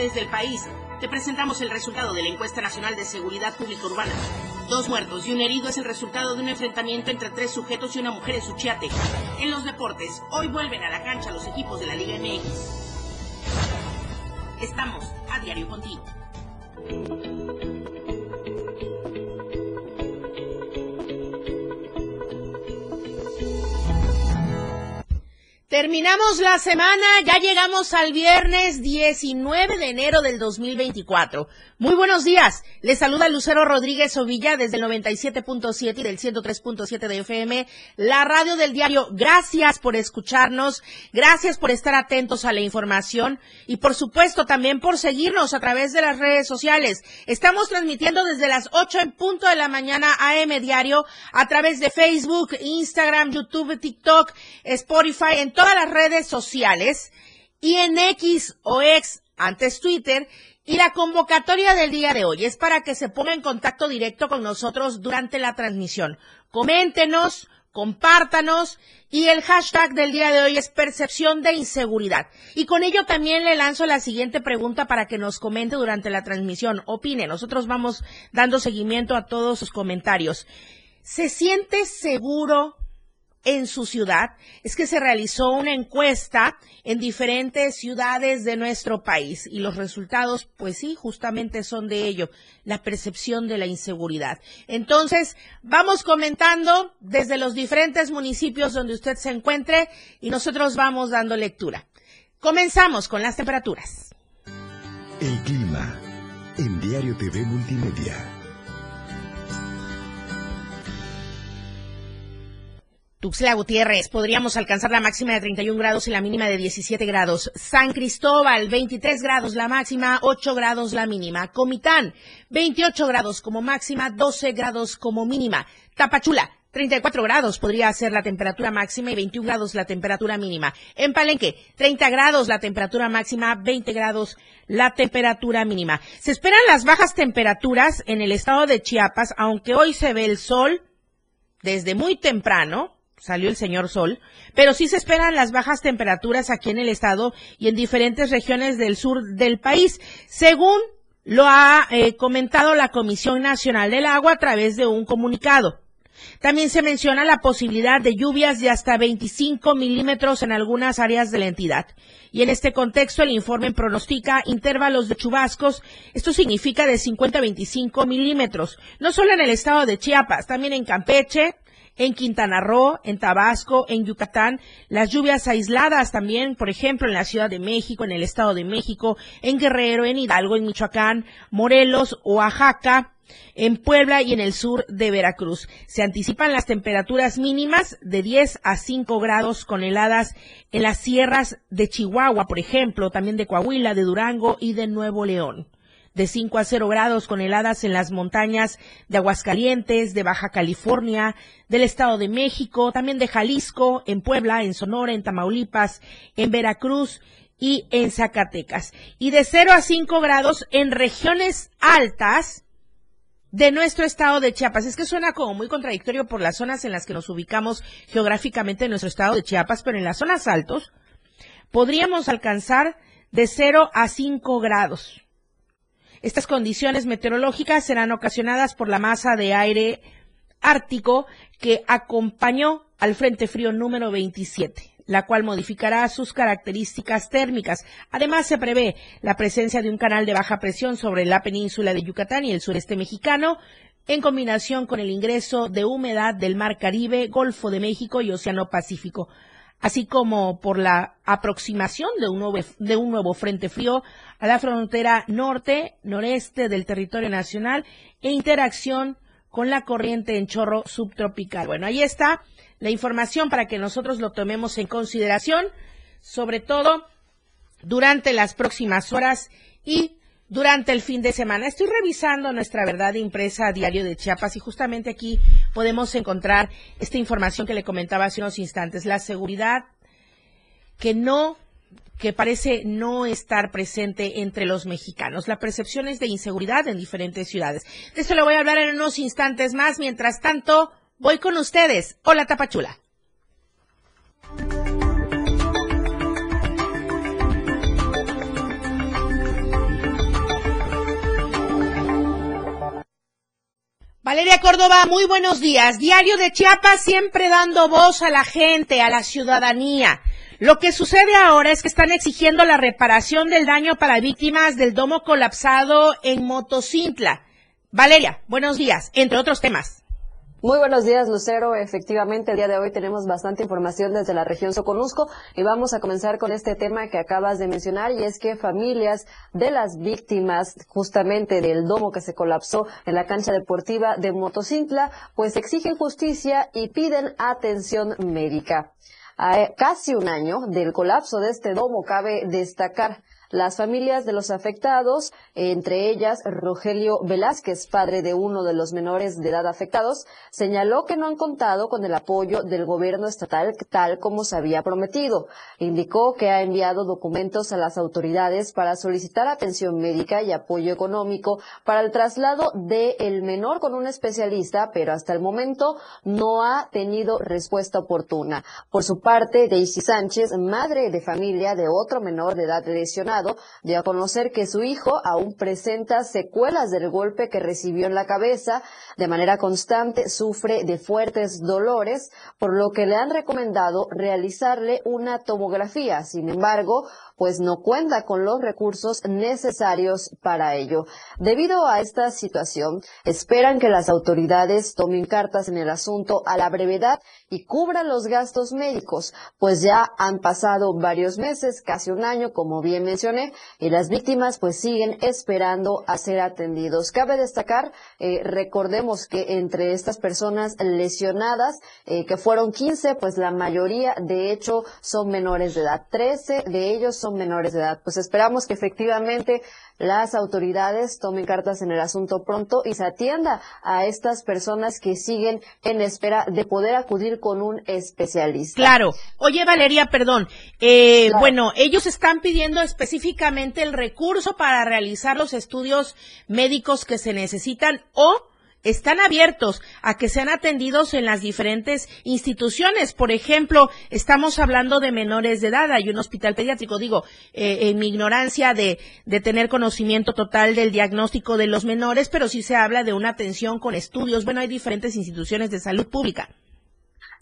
ciudades del país. Te presentamos el resultado de la encuesta nacional de seguridad pública urbana. Dos muertos y un herido es el resultado de un enfrentamiento entre tres sujetos y una mujer en Suchiate. En los deportes, hoy vuelven a la cancha los equipos de la Liga MX. Terminamos la semana, ya llegamos al viernes 19 de enero del 2024. Muy buenos días. Les saluda Lucero Rodríguez Ovilla desde el 97.7 y del 103.7 de FM, la radio del diario. Gracias por escucharnos, gracias por estar atentos a la información y por supuesto también por seguirnos a través de las redes sociales. Estamos transmitiendo desde las 8 en punto de la mañana AM Diario a través de Facebook, Instagram, YouTube, TikTok, Spotify, en todas las redes sociales y en X o X antes Twitter y la convocatoria del día de hoy es para que se ponga en contacto directo con nosotros durante la transmisión. Coméntenos, compártanos y el hashtag del día de hoy es percepción de inseguridad. Y con ello también le lanzo la siguiente pregunta para que nos comente durante la transmisión. Opine, nosotros vamos dando seguimiento a todos sus comentarios. ¿Se siente seguro en su ciudad es que se realizó una encuesta en diferentes ciudades de nuestro país y los resultados, pues sí, justamente son de ello, la percepción de la inseguridad. Entonces, vamos comentando desde los diferentes municipios donde usted se encuentre y nosotros vamos dando lectura. Comenzamos con las temperaturas. El clima en Diario TV Multimedia. Tuxtla Gutiérrez, podríamos alcanzar la máxima de 31 grados y la mínima de 17 grados. San Cristóbal, 23 grados la máxima, 8 grados la mínima. Comitán, 28 grados como máxima, 12 grados como mínima. Tapachula, 34 grados podría ser la temperatura máxima y 21 grados la temperatura mínima. En Palenque, 30 grados la temperatura máxima, 20 grados la temperatura mínima. Se esperan las bajas temperaturas en el estado de Chiapas, aunque hoy se ve el sol desde muy temprano, salió el señor Sol, pero sí se esperan las bajas temperaturas aquí en el estado y en diferentes regiones del sur del país, según lo ha eh, comentado la Comisión Nacional del Agua a través de un comunicado. También se menciona la posibilidad de lluvias de hasta 25 milímetros en algunas áreas de la entidad. Y en este contexto, el informe pronostica intervalos de chubascos. Esto significa de 50 a 25 milímetros. No solo en el estado de Chiapas, también en Campeche, en Quintana Roo, en Tabasco, en Yucatán, las lluvias aisladas también, por ejemplo, en la Ciudad de México, en el Estado de México, en Guerrero, en Hidalgo, en Michoacán, Morelos, Oaxaca, en Puebla y en el sur de Veracruz. Se anticipan las temperaturas mínimas de 10 a 5 grados con heladas en las sierras de Chihuahua, por ejemplo, también de Coahuila, de Durango y de Nuevo León de 5 a 0 grados con heladas en las montañas de Aguascalientes, de Baja California, del Estado de México, también de Jalisco, en Puebla, en Sonora, en Tamaulipas, en Veracruz y en Zacatecas. Y de 0 a 5 grados en regiones altas de nuestro estado de Chiapas. Es que suena como muy contradictorio por las zonas en las que nos ubicamos geográficamente en nuestro estado de Chiapas, pero en las zonas altos podríamos alcanzar de 0 a 5 grados. Estas condiciones meteorológicas serán ocasionadas por la masa de aire ártico que acompañó al Frente Frío número 27 la cual modificará sus características térmicas. Además, se prevé la presencia de un canal de baja presión sobre la península de Yucatán y el sureste mexicano, en combinación con el ingreso de humedad del Mar Caribe, Golfo de México y Océano Pacífico así como por la aproximación de un, nuevo, de un nuevo frente frío a la frontera norte, noreste del territorio nacional e interacción con la corriente en chorro subtropical. Bueno, ahí está la información para que nosotros lo tomemos en consideración, sobre todo durante las próximas horas y durante el fin de semana. Estoy revisando nuestra verdad impresa diario de Chiapas y justamente aquí podemos encontrar esta información que le comentaba hace unos instantes, la seguridad que no que parece no estar presente entre los mexicanos. La percepción es de inseguridad en diferentes ciudades. De eso le voy a hablar en unos instantes más. Mientras tanto, voy con ustedes. Hola, Tapachula. Valeria Córdoba, muy buenos días. Diario de Chiapas siempre dando voz a la gente, a la ciudadanía. Lo que sucede ahora es que están exigiendo la reparación del daño para víctimas del domo colapsado en Motocintla. Valeria, buenos días, entre otros temas. Muy buenos días, Lucero. Efectivamente, el día de hoy tenemos bastante información desde la región Soconusco y vamos a comenzar con este tema que acabas de mencionar y es que familias de las víctimas justamente del domo que se colapsó en la cancha deportiva de Motocintla, pues exigen justicia y piden atención médica. A casi un año del colapso de este domo, cabe destacar las familias de los afectados, entre ellas Rogelio Velázquez, padre de uno de los menores de edad afectados, señaló que no han contado con el apoyo del gobierno estatal tal como se había prometido. Indicó que ha enviado documentos a las autoridades para solicitar atención médica y apoyo económico para el traslado del menor con un especialista, pero hasta el momento no ha tenido respuesta oportuna. Por su parte, Daisy Sánchez, madre de familia de otro menor de edad lesionado, dio a conocer que su hijo aún presenta secuelas del golpe que recibió en la cabeza. De manera constante sufre de fuertes dolores, por lo que le han recomendado realizarle una tomografía. Sin embargo, pues no cuenta con los recursos necesarios para ello. Debido a esta situación, esperan que las autoridades tomen cartas en el asunto a la brevedad y cubran los gastos médicos, pues ya han pasado varios meses, casi un año, como bien mencioné, y las víctimas pues siguen esperando a ser atendidos. Cabe destacar, eh, recordemos que entre estas personas lesionadas, eh, que fueron 15, pues la mayoría de hecho son menores de edad. 13 de ellos son menores de edad. Pues esperamos que efectivamente las autoridades tomen cartas en el asunto pronto y se atienda a estas personas que siguen en espera de poder acudir con un especialista. Claro. Oye, Valeria, perdón. Eh, Bueno, ellos están pidiendo específicamente el recurso para realizar los estudios médicos que se necesitan o están abiertos a que sean atendidos en las diferentes instituciones. Por ejemplo, estamos hablando de menores de edad. Hay un hospital pediátrico. Digo, eh, en mi ignorancia de, de tener conocimiento total del diagnóstico de los menores, pero sí se habla de una atención con estudios. Bueno, hay diferentes instituciones de salud pública.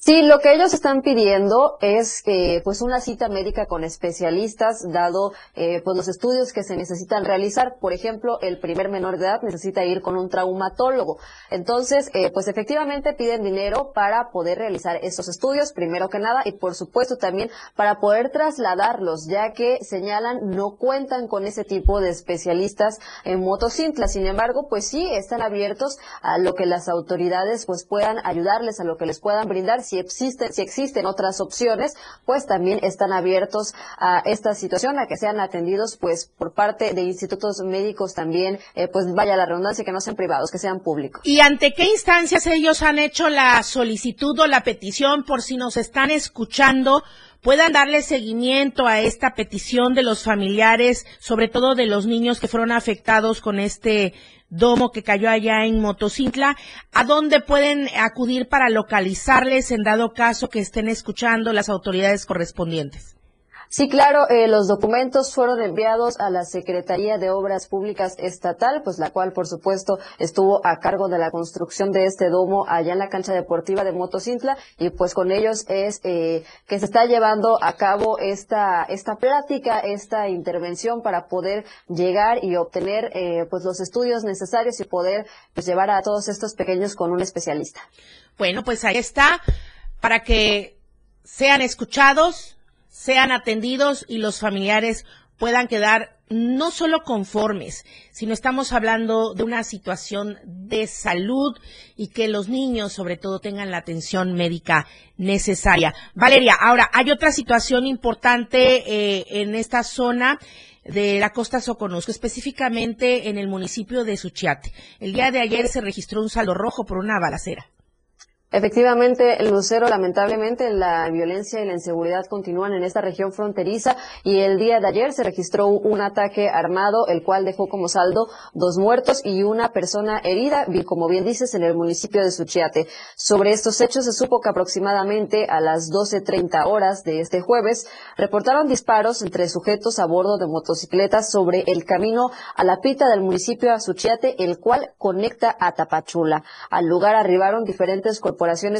Sí, lo que ellos están pidiendo es eh, pues una cita médica con especialistas, dado eh, pues los estudios que se necesitan realizar. Por ejemplo, el primer menor de edad necesita ir con un traumatólogo. Entonces, eh, pues efectivamente piden dinero para poder realizar esos estudios, primero que nada, y por supuesto también para poder trasladarlos, ya que señalan no cuentan con ese tipo de especialistas en motocintla. Sin embargo, pues sí están abiertos a lo que las autoridades pues puedan ayudarles, a lo que les puedan brindar si existen, si existen otras opciones, pues también están abiertos a esta situación, a que sean atendidos pues por parte de institutos médicos también, eh, pues vaya la redundancia, que no sean privados, que sean públicos. ¿Y ante qué instancias ellos han hecho la solicitud o la petición por si nos están escuchando? Puedan darle seguimiento a esta petición de los familiares, sobre todo de los niños que fueron afectados con este domo que cayó allá en Motocintla, ¿a dónde pueden acudir para localizarles en dado caso que estén escuchando las autoridades correspondientes? Sí, claro, eh, los documentos fueron enviados a la Secretaría de Obras Públicas Estatal, pues la cual, por supuesto, estuvo a cargo de la construcción de este domo allá en la cancha deportiva de Motocintla y pues con ellos es eh, que se está llevando a cabo esta esta plática, esta intervención para poder llegar y obtener eh, pues los estudios necesarios y poder pues, llevar a todos estos pequeños con un especialista. Bueno, pues ahí está para que sean escuchados sean atendidos y los familiares puedan quedar no solo conformes, sino estamos hablando de una situación de salud y que los niños sobre todo tengan la atención médica necesaria. Valeria, ahora hay otra situación importante eh, en esta zona de la costa Soconusco, específicamente en el municipio de Suchiate. El día de ayer se registró un saldo rojo por una balacera. Efectivamente, Lucero, lamentablemente la violencia y la inseguridad continúan en esta región fronteriza y el día de ayer se registró un ataque armado, el cual dejó como saldo dos muertos y una persona herida, como bien dices, en el municipio de Suchiate. Sobre estos hechos se supo que aproximadamente a las 12.30 horas de este jueves reportaron disparos entre sujetos a bordo de motocicletas sobre el camino a la pita del municipio de Suchiate, el cual conecta a Tapachula. Al lugar arribaron diferentes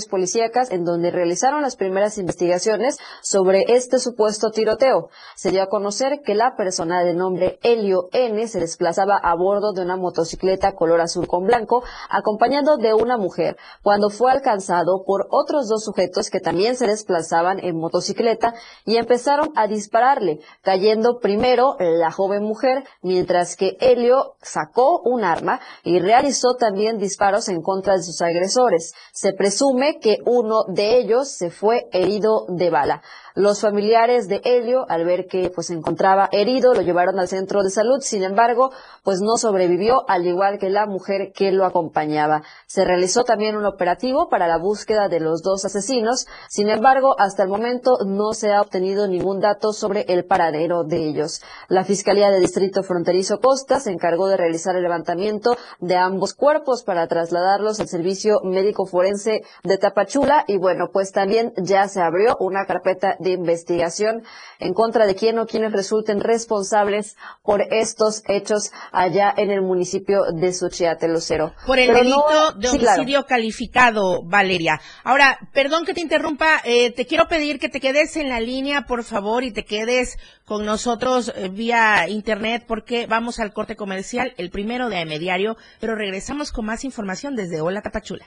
policíacas en donde realizaron las primeras investigaciones sobre este supuesto tiroteo. Se dio a conocer que la persona de nombre Helio N se desplazaba a bordo de una motocicleta color azul con blanco, acompañado de una mujer, cuando fue alcanzado por otros dos sujetos que también se desplazaban en motocicleta y empezaron a dispararle, cayendo primero la joven mujer, mientras que Helio sacó un arma y realizó también disparos en contra de sus agresores. Se presume que uno de ellos se fue herido de bala. Los familiares de Helio, al ver que pues se encontraba herido, lo llevaron al centro de salud. Sin embargo, pues no sobrevivió, al igual que la mujer que lo acompañaba. Se realizó también un operativo para la búsqueda de los dos asesinos. Sin embargo, hasta el momento no se ha obtenido ningún dato sobre el paradero de ellos. La Fiscalía de Distrito Fronterizo Costa se encargó de realizar el levantamiento de ambos cuerpos para trasladarlos al Servicio Médico Forense de Tapachula y bueno, pues también ya se abrió una carpeta de investigación en contra de quién o quienes resulten responsables por estos hechos allá en el municipio de Suchiate, Lucero. Por el delito de homicidio calificado, Valeria. Ahora, perdón que te interrumpa, eh, te quiero pedir que te quedes en la línea, por favor, y te quedes con nosotros eh, vía internet porque vamos al corte comercial, el primero de AM Diario, pero regresamos con más información desde Hola Tapachula.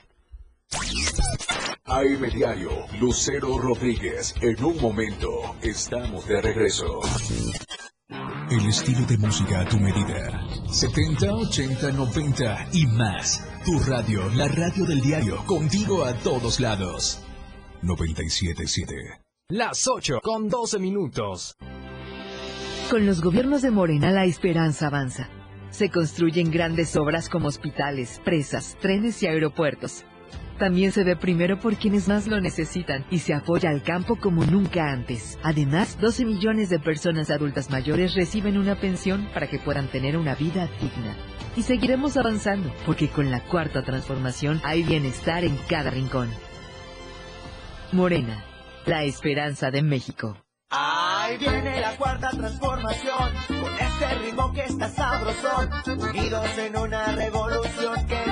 AM Diario, Lucero Rodríguez. En un momento, estamos de regreso. El estilo de música a tu medida. 70, 80, 90 y más. Tu radio, la radio del diario, contigo a todos lados. 977. Las 8 con 12 minutos. Con los gobiernos de Morena la esperanza avanza. Se construyen grandes obras como hospitales, presas, trenes y aeropuertos también se ve primero por quienes más lo necesitan y se apoya al campo como nunca antes. Además, 12 millones de personas adultas mayores reciben una pensión para que puedan tener una vida digna. Y seguiremos avanzando, porque con la cuarta transformación hay bienestar en cada rincón. Morena, la esperanza de México. Ahí viene la cuarta transformación, con este ritmo que está sabrosón, unidos en una revolución que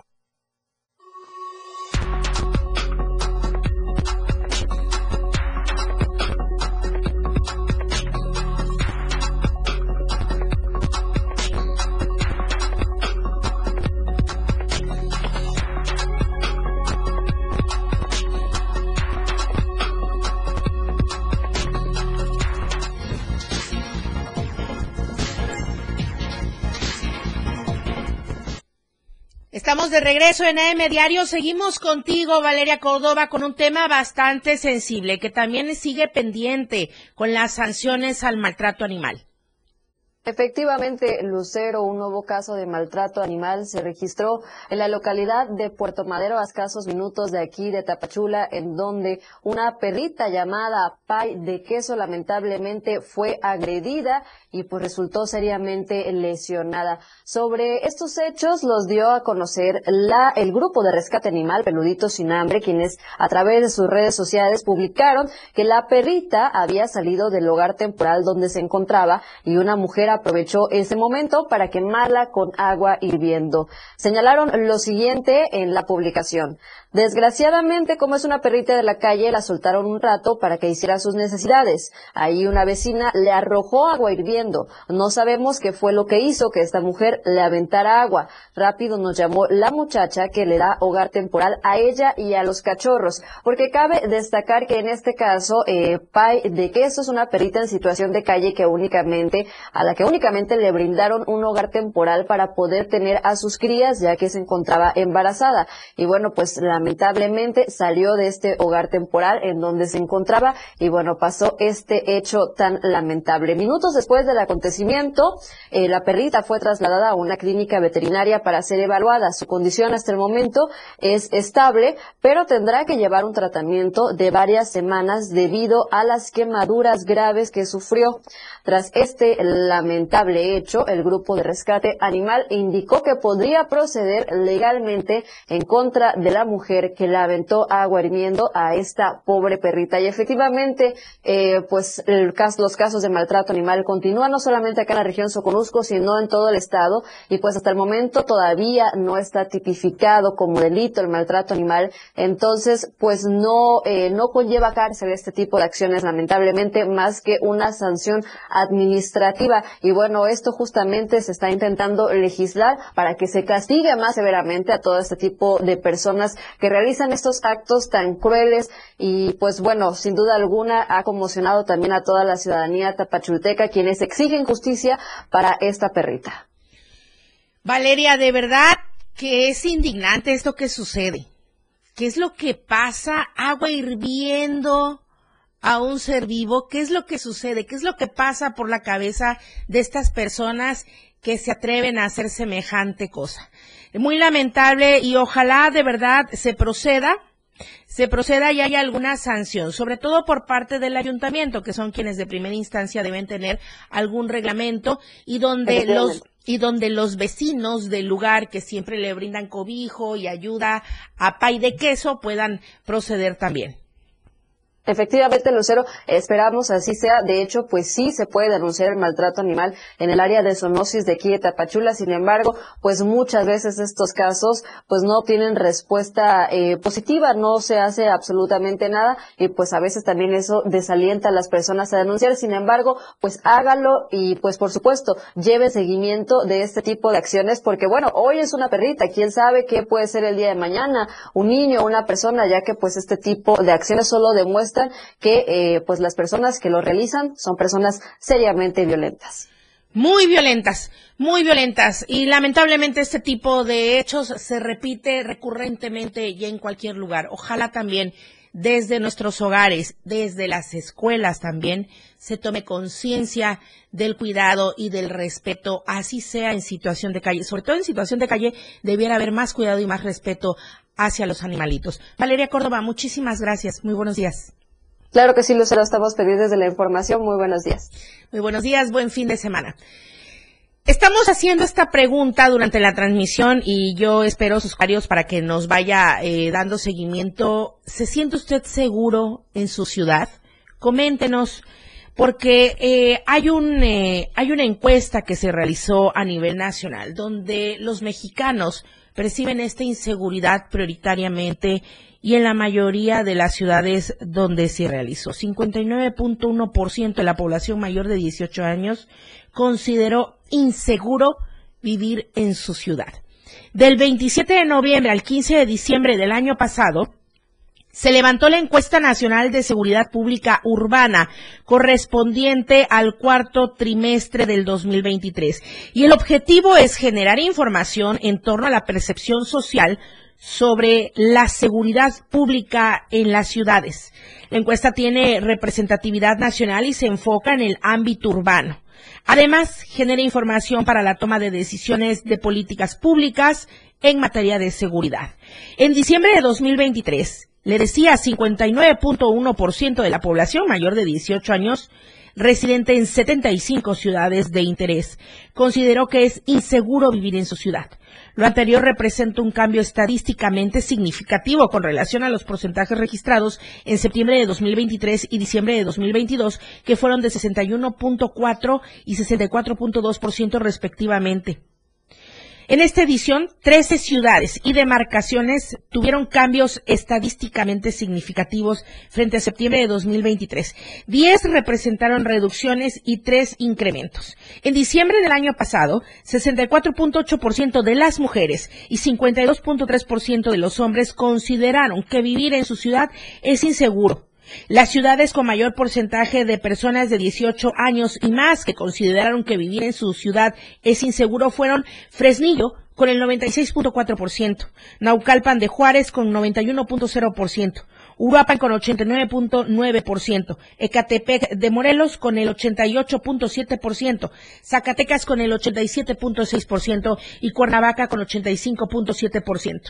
Regreso en AM Diario. Seguimos contigo, Valeria Córdoba, con un tema bastante sensible que también sigue pendiente con las sanciones al maltrato animal. Efectivamente, Lucero, un nuevo caso de maltrato animal se registró en la localidad de Puerto Madero, a escasos minutos de aquí de Tapachula, en donde una perrita llamada Pai de Queso lamentablemente fue agredida y pues resultó seriamente lesionada. Sobre estos hechos los dio a conocer la, el grupo de rescate animal Peludito Sin Hambre, quienes a través de sus redes sociales publicaron que la perrita había salido del hogar temporal donde se encontraba y una mujer aprovechó ese momento para quemarla con agua hirviendo. Señalaron lo siguiente en la publicación. Desgraciadamente, como es una perrita de la calle, la soltaron un rato para que hiciera sus necesidades. Ahí una vecina le arrojó agua hirviendo. No sabemos qué fue lo que hizo que esta mujer le aventara agua. Rápido nos llamó la muchacha que le da hogar temporal a ella y a los cachorros. Porque cabe destacar que en este caso, eh, Pai de Queso es una perrita en situación de calle que únicamente, a la que únicamente le brindaron un hogar temporal para poder tener a sus crías ya que se encontraba embarazada. Y bueno, pues lamentablemente salió de este hogar temporal en donde se encontraba y bueno, pasó este hecho tan lamentable. Minutos después del acontecimiento, eh, la perrita fue trasladada a una clínica veterinaria para ser evaluada. Su condición hasta el momento es estable, pero tendrá que llevar un tratamiento de varias semanas debido a las quemaduras graves que sufrió. Tras este lamentable hecho, el grupo de rescate animal indicó que podría proceder legalmente en contra de la mujer que la aventó agua hirviendo a esta pobre perrita. Y efectivamente, eh, pues los casos de maltrato animal continúan no solamente acá en la región Soconusco, sino en todo el estado. Y pues hasta el momento todavía no está tipificado como delito el maltrato animal. Entonces, pues no, eh, no conlleva cárcel este tipo de acciones, lamentablemente, más que una sanción administrativa. Y bueno, esto justamente se está intentando legislar para que se castigue más severamente a todo este tipo de personas que realizan estos actos tan crueles y pues bueno, sin duda alguna ha conmocionado también a toda la ciudadanía tapachulteca quienes exigen justicia para esta perrita. Valeria, de verdad que es indignante esto que sucede. ¿Qué es lo que pasa? Agua hirviendo, a un ser vivo, ¿qué es lo que sucede? ¿Qué es lo que pasa por la cabeza de estas personas que se atreven a hacer semejante cosa? Muy lamentable y ojalá de verdad se proceda se proceda y haya alguna sanción, sobre todo por parte del ayuntamiento, que son quienes de primera instancia deben tener algún reglamento y donde los y donde los vecinos del lugar que siempre le brindan cobijo y ayuda a pay de queso puedan proceder también. Efectivamente, Lucero, esperamos así sea. De hecho, pues sí se puede denunciar el maltrato animal en el área de zoonosis de aquí de Tapachula. Sin embargo, pues muchas veces estos casos pues no tienen respuesta eh, positiva, no se hace absolutamente nada y pues a veces también eso desalienta a las personas a denunciar. Sin embargo, pues hágalo y pues por supuesto lleve seguimiento de este tipo de acciones porque bueno, hoy es una perrita, quién sabe qué puede ser el día de mañana, un niño, una persona, ya que pues este tipo de acciones solo demuestra que eh, pues las personas que lo realizan son personas seriamente violentas. Muy violentas, muy violentas. Y lamentablemente este tipo de hechos se repite recurrentemente y en cualquier lugar. Ojalá también desde nuestros hogares, desde las escuelas también, se tome conciencia del cuidado y del respeto, así sea en situación de calle. Sobre todo en situación de calle debiera haber más cuidado y más respeto hacia los animalitos. Valeria Córdoba, muchísimas gracias. Muy buenos días. Claro que sí, Lucero, estamos pendientes de la información. Muy buenos días. Muy buenos días, buen fin de semana. Estamos haciendo esta pregunta durante la transmisión y yo espero sus comentarios para que nos vaya eh, dando seguimiento. ¿Se siente usted seguro en su ciudad? Coméntenos, porque eh, hay, un, eh, hay una encuesta que se realizó a nivel nacional donde los mexicanos perciben esta inseguridad prioritariamente y en la mayoría de las ciudades donde se realizó. 59.1% de la población mayor de 18 años consideró inseguro vivir en su ciudad. Del 27 de noviembre al 15 de diciembre del año pasado, se levantó la encuesta nacional de seguridad pública urbana correspondiente al cuarto trimestre del 2023 y el objetivo es generar información en torno a la percepción social sobre la seguridad pública en las ciudades. La encuesta tiene representatividad nacional y se enfoca en el ámbito urbano. Además, genera información para la toma de decisiones de políticas públicas en materia de seguridad. En diciembre de 2023, le decía 59.1% de la población mayor de 18 años residente en 75 ciudades de interés, consideró que es inseguro vivir en su ciudad. Lo anterior representa un cambio estadísticamente significativo con relación a los porcentajes registrados en septiembre de 2023 y diciembre de 2022, que fueron de 61.4 y 64.2% respectivamente. En esta edición, 13 ciudades y demarcaciones tuvieron cambios estadísticamente significativos frente a septiembre de 2023. 10 representaron reducciones y 3 incrementos. En diciembre del año pasado, 64.8% de las mujeres y 52.3% de los hombres consideraron que vivir en su ciudad es inseguro las ciudades con mayor porcentaje de personas de 18 años y más que consideraron que vivir en su ciudad es inseguro fueron Fresnillo con el 96.4%, Naucalpan de Juárez con 91.0%, Uruapan con 89.9%, Ecatepec de Morelos con el 88.7%, Zacatecas con el 87.6% y Cuernavaca con 85.7%.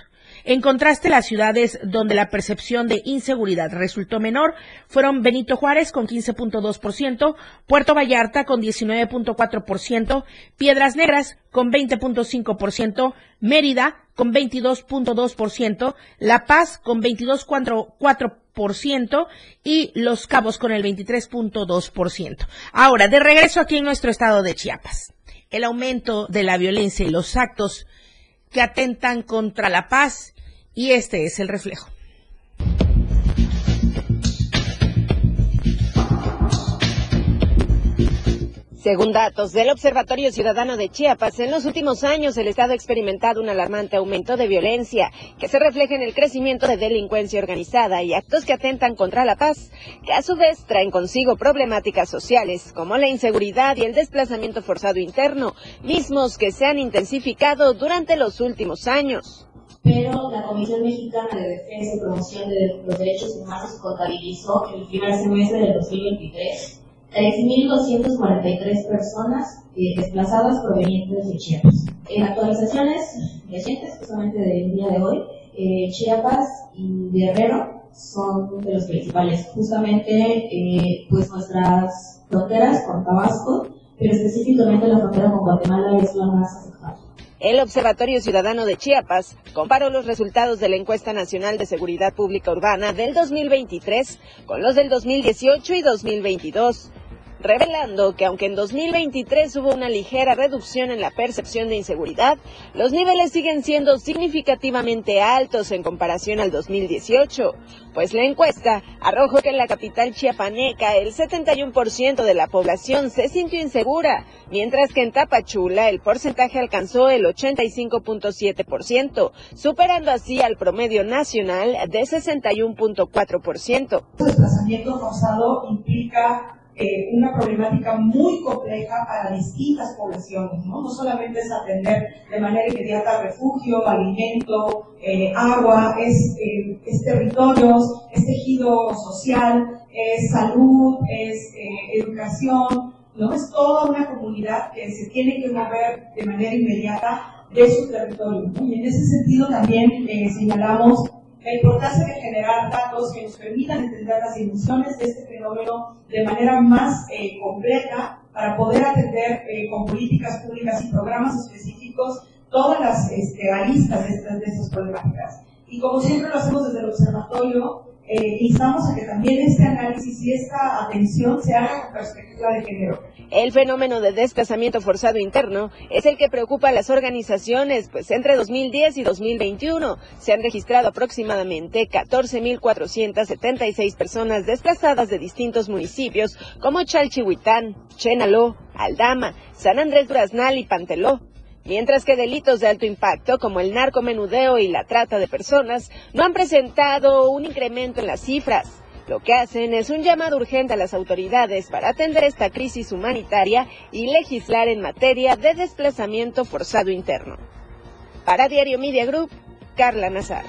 En contraste, las ciudades donde la percepción de inseguridad resultó menor fueron Benito Juárez con 15.2%, Puerto Vallarta con 19.4%, Piedras Negras con 20.5%, Mérida con 22.2%, La Paz con 22.4% y Los Cabos con el 23.2%. Ahora, de regreso aquí en nuestro estado de Chiapas. El aumento de la violencia y los actos que atentan contra la paz y este es el reflejo. Según datos del Observatorio Ciudadano de Chiapas, en los últimos años el Estado ha experimentado un alarmante aumento de violencia que se refleja en el crecimiento de delincuencia organizada y actos que atentan contra la paz, que a su vez traen consigo problemáticas sociales como la inseguridad y el desplazamiento forzado interno, mismos que se han intensificado durante los últimos años pero la Comisión Mexicana de Defensa y Promoción de los Derechos Humanos contabilizó en el primer semestre del 2023 3.243 personas eh, desplazadas provenientes de Chiapas. En actualizaciones recientes, justamente del día de hoy, eh, Chiapas y Guerrero son de los principales. Justamente, eh, pues nuestras fronteras con Tabasco, pero específicamente la frontera con Guatemala es la más afectada. El Observatorio Ciudadano de Chiapas comparó los resultados de la Encuesta Nacional de Seguridad Pública Urbana del 2023 con los del 2018 y 2022 revelando que aunque en 2023 hubo una ligera reducción en la percepción de inseguridad, los niveles siguen siendo significativamente altos en comparación al 2018, pues la encuesta arrojó que en la capital chiapaneca el 71% de la población se sintió insegura, mientras que en Tapachula el porcentaje alcanzó el 85.7%, superando así al promedio nacional de 61.4%. El desplazamiento forzado implica eh, una problemática muy compleja para distintas poblaciones, ¿no? No solamente es atender de manera inmediata refugio, alimento, eh, agua, es, eh, es, territorios, es tejido social, es salud, es educación, ¿no? Es toda una comunidad que se tiene que mover de manera inmediata de su territorio, Y en ese sentido también señalamos la importancia de generar datos que nos permitan entender las dimensiones de este fenómeno de manera más eh, completa para poder atender eh, con políticas públicas y programas específicos todas las este, aristas de estas, de estas problemáticas. Y como siempre lo hacemos desde el observatorio, eh, a que también este análisis y esta atención se haga con perspectiva de género. El fenómeno de desplazamiento forzado interno es el que preocupa a las organizaciones, pues entre 2010 y 2021 se han registrado aproximadamente 14.476 personas desplazadas de distintos municipios como Chalchihuitán, Chenaló, Aldama, San Andrés Duraznal y Panteló mientras que delitos de alto impacto como el narcomenudeo y la trata de personas no han presentado un incremento en las cifras. Lo que hacen es un llamado urgente a las autoridades para atender esta crisis humanitaria y legislar en materia de desplazamiento forzado interno. Para Diario Media Group, Carla Nazar.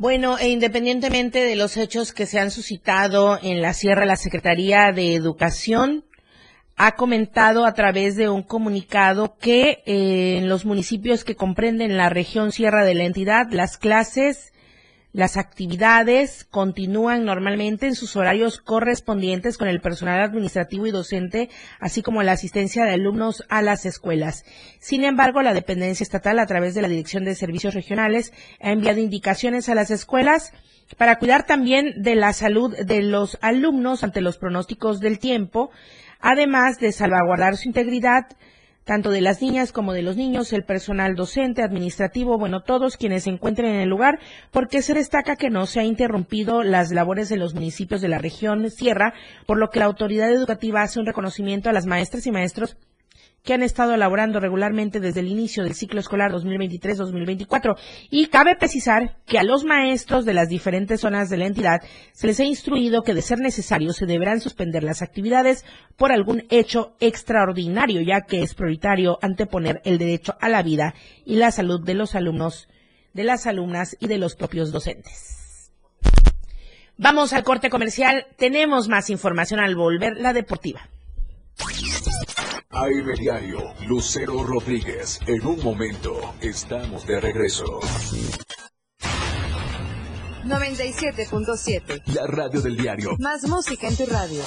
Bueno, e independientemente de los hechos que se han suscitado en la Sierra, la Secretaría de Educación ha comentado a través de un comunicado que eh, en los municipios que comprenden la región Sierra de la entidad, las clases las actividades continúan normalmente en sus horarios correspondientes con el personal administrativo y docente, así como la asistencia de alumnos a las escuelas. Sin embargo, la dependencia estatal, a través de la Dirección de Servicios Regionales, ha enviado indicaciones a las escuelas para cuidar también de la salud de los alumnos ante los pronósticos del tiempo, además de salvaguardar su integridad, tanto de las niñas como de los niños, el personal docente, administrativo, bueno, todos quienes se encuentren en el lugar, porque se destaca que no se ha interrumpido las labores de los municipios de la región Sierra, por lo que la autoridad educativa hace un reconocimiento a las maestras y maestros que han estado elaborando regularmente desde el inicio del ciclo escolar 2023-2024. Y cabe precisar que a los maestros de las diferentes zonas de la entidad se les ha instruido que de ser necesario se deberán suspender las actividades por algún hecho extraordinario, ya que es prioritario anteponer el derecho a la vida y la salud de los alumnos, de las alumnas y de los propios docentes. Vamos al corte comercial. Tenemos más información al volver la deportiva. AM Diario, Lucero Rodríguez. En un momento, estamos de regreso. 97.7. La radio del diario. Más música en tu radio.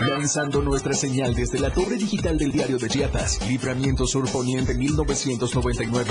Lanzando nuestra señal desde la torre digital del diario de Chiapas, Libramiento Sur Poniente 1999.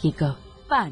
一个半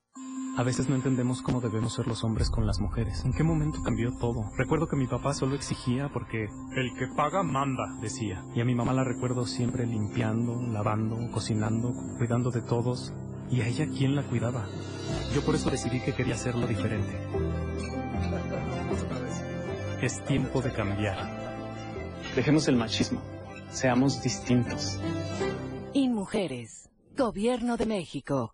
A veces no entendemos cómo debemos ser los hombres con las mujeres. ¿En qué momento cambió todo? Recuerdo que mi papá solo exigía porque el que paga manda, decía. Y a mi mamá la recuerdo siempre limpiando, lavando, cocinando, cuidando de todos. ¿Y a ella quién la cuidaba? Yo por eso decidí que quería hacerlo diferente. Es tiempo de cambiar. Dejemos el machismo. Seamos distintos. Y mujeres. Gobierno de México.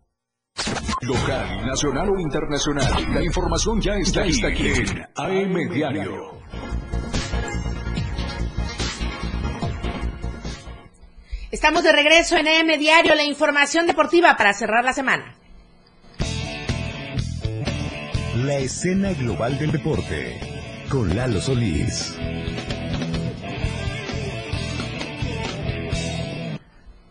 Local, nacional o internacional, la información ya está, está aquí en AM Diario. Estamos de regreso en AM Diario, la información deportiva para cerrar la semana. La escena global del deporte con Lalo Solís.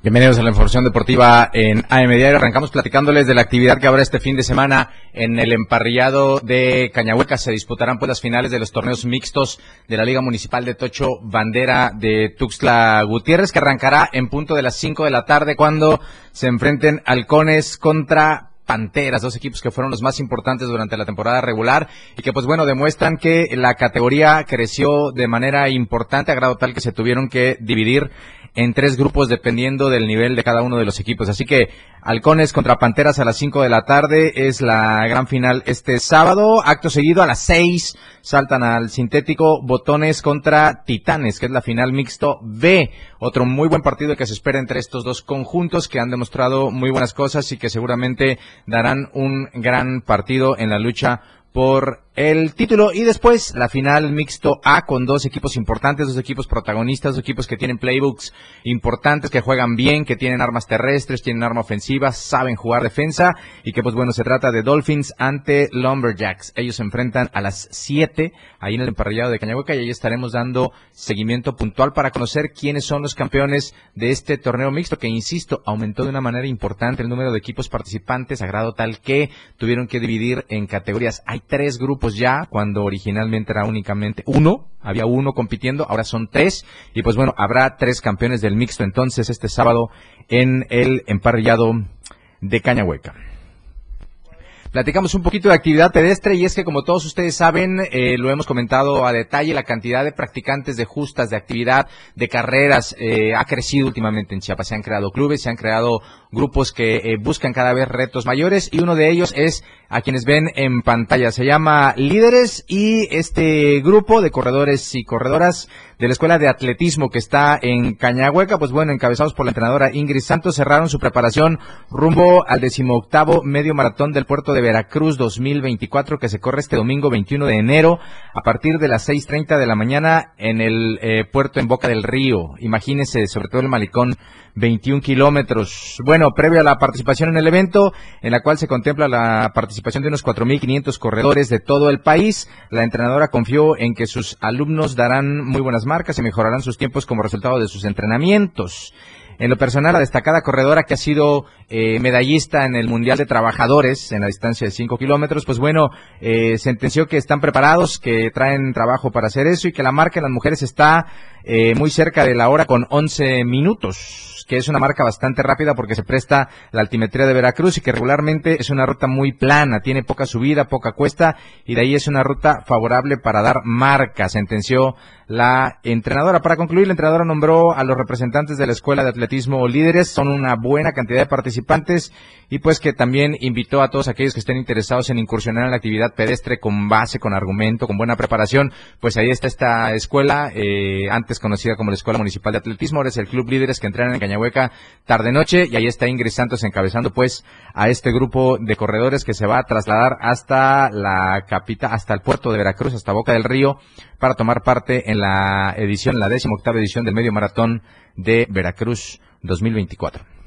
Bienvenidos a la información deportiva en AM Diario. Arrancamos platicándoles de la actividad que habrá este fin de semana en el emparrillado de Cañahueca. Se disputarán pues las finales de los torneos mixtos de la Liga Municipal de Tocho Bandera de Tuxtla Gutiérrez, que arrancará en punto de las 5 de la tarde cuando se enfrenten halcones contra Panteras, dos equipos que fueron los más importantes durante la temporada regular y que pues bueno demuestran que la categoría creció de manera importante a grado tal que se tuvieron que dividir en tres grupos dependiendo del nivel de cada uno de los equipos. Así que Halcones contra Panteras a las 5 de la tarde es la gran final este sábado. Acto seguido a las 6 saltan al sintético Botones contra Titanes, que es la final mixto B. Otro muy buen partido que se espera entre estos dos conjuntos que han demostrado muy buenas cosas y que seguramente darán un gran partido en la lucha por el título y después la final mixto A con dos equipos importantes, dos equipos protagonistas, dos equipos que tienen playbooks importantes, que juegan bien, que tienen armas terrestres, tienen arma ofensiva, saben jugar defensa y que pues bueno, se trata de Dolphins ante Lumberjacks. Ellos se enfrentan a las 7 ahí en el emparrillado de Cañahueca y ahí estaremos dando seguimiento puntual para conocer quiénes son los campeones de este torneo mixto que insisto, aumentó de una manera importante el número de equipos participantes a grado tal que tuvieron que dividir en categorías. Hay tres grupos ya, cuando originalmente era únicamente uno, había uno compitiendo, ahora son tres, y pues bueno, habrá tres campeones del mixto entonces este sábado en el emparrillado de Cañahueca. Platicamos un poquito de actividad pedestre y es que como todos ustedes saben, eh, lo hemos comentado a detalle, la cantidad de practicantes de justas, de actividad, de carreras eh, ha crecido últimamente en Chiapas. Se han creado clubes, se han creado grupos que eh, buscan cada vez retos mayores y uno de ellos es a quienes ven en pantalla. Se llama Líderes y este grupo de corredores y corredoras de la Escuela de Atletismo que está en Cañahueca, pues bueno, encabezados por la entrenadora Ingrid Santos, cerraron su preparación rumbo al decimoctavo medio maratón del puerto de Veracruz 2024 que se corre este domingo 21 de enero a partir de las 6.30 de la mañana en el eh, puerto en Boca del Río. Imagínense, sobre todo el malicón 21 kilómetros. Bueno, previo a la participación en el evento, en la cual se contempla la participación de unos 4.500 corredores de todo el país, la entrenadora confió en que sus alumnos darán muy buenas marcas y mejorarán sus tiempos como resultado de sus entrenamientos. En lo personal, la destacada corredora que ha sido eh, medallista en el Mundial de Trabajadores en la distancia de 5 kilómetros, pues bueno, eh, sentenció que están preparados, que traen trabajo para hacer eso y que la marca en las mujeres está eh, muy cerca de la hora con 11 minutos que es una marca bastante rápida porque se presta la altimetría de Veracruz y que regularmente es una ruta muy plana, tiene poca subida, poca cuesta y de ahí es una ruta favorable para dar marca, sentenció la entrenadora. Para concluir, la entrenadora nombró a los representantes de la Escuela de Atletismo líderes, son una buena cantidad de participantes y pues que también invitó a todos aquellos que estén interesados en incursionar en la actividad pedestre con base, con argumento, con buena preparación, pues ahí está esta escuela, eh, antes conocida como la Escuela Municipal de Atletismo, ahora es el Club Líderes que entrenan en Cañahueca tarde-noche y ahí está Ingrid Santos encabezando pues a este grupo de corredores que se va a trasladar hasta la capital, hasta el puerto de Veracruz, hasta Boca del Río, para tomar parte en la edición, la décima octava edición del medio maratón de Veracruz 2024.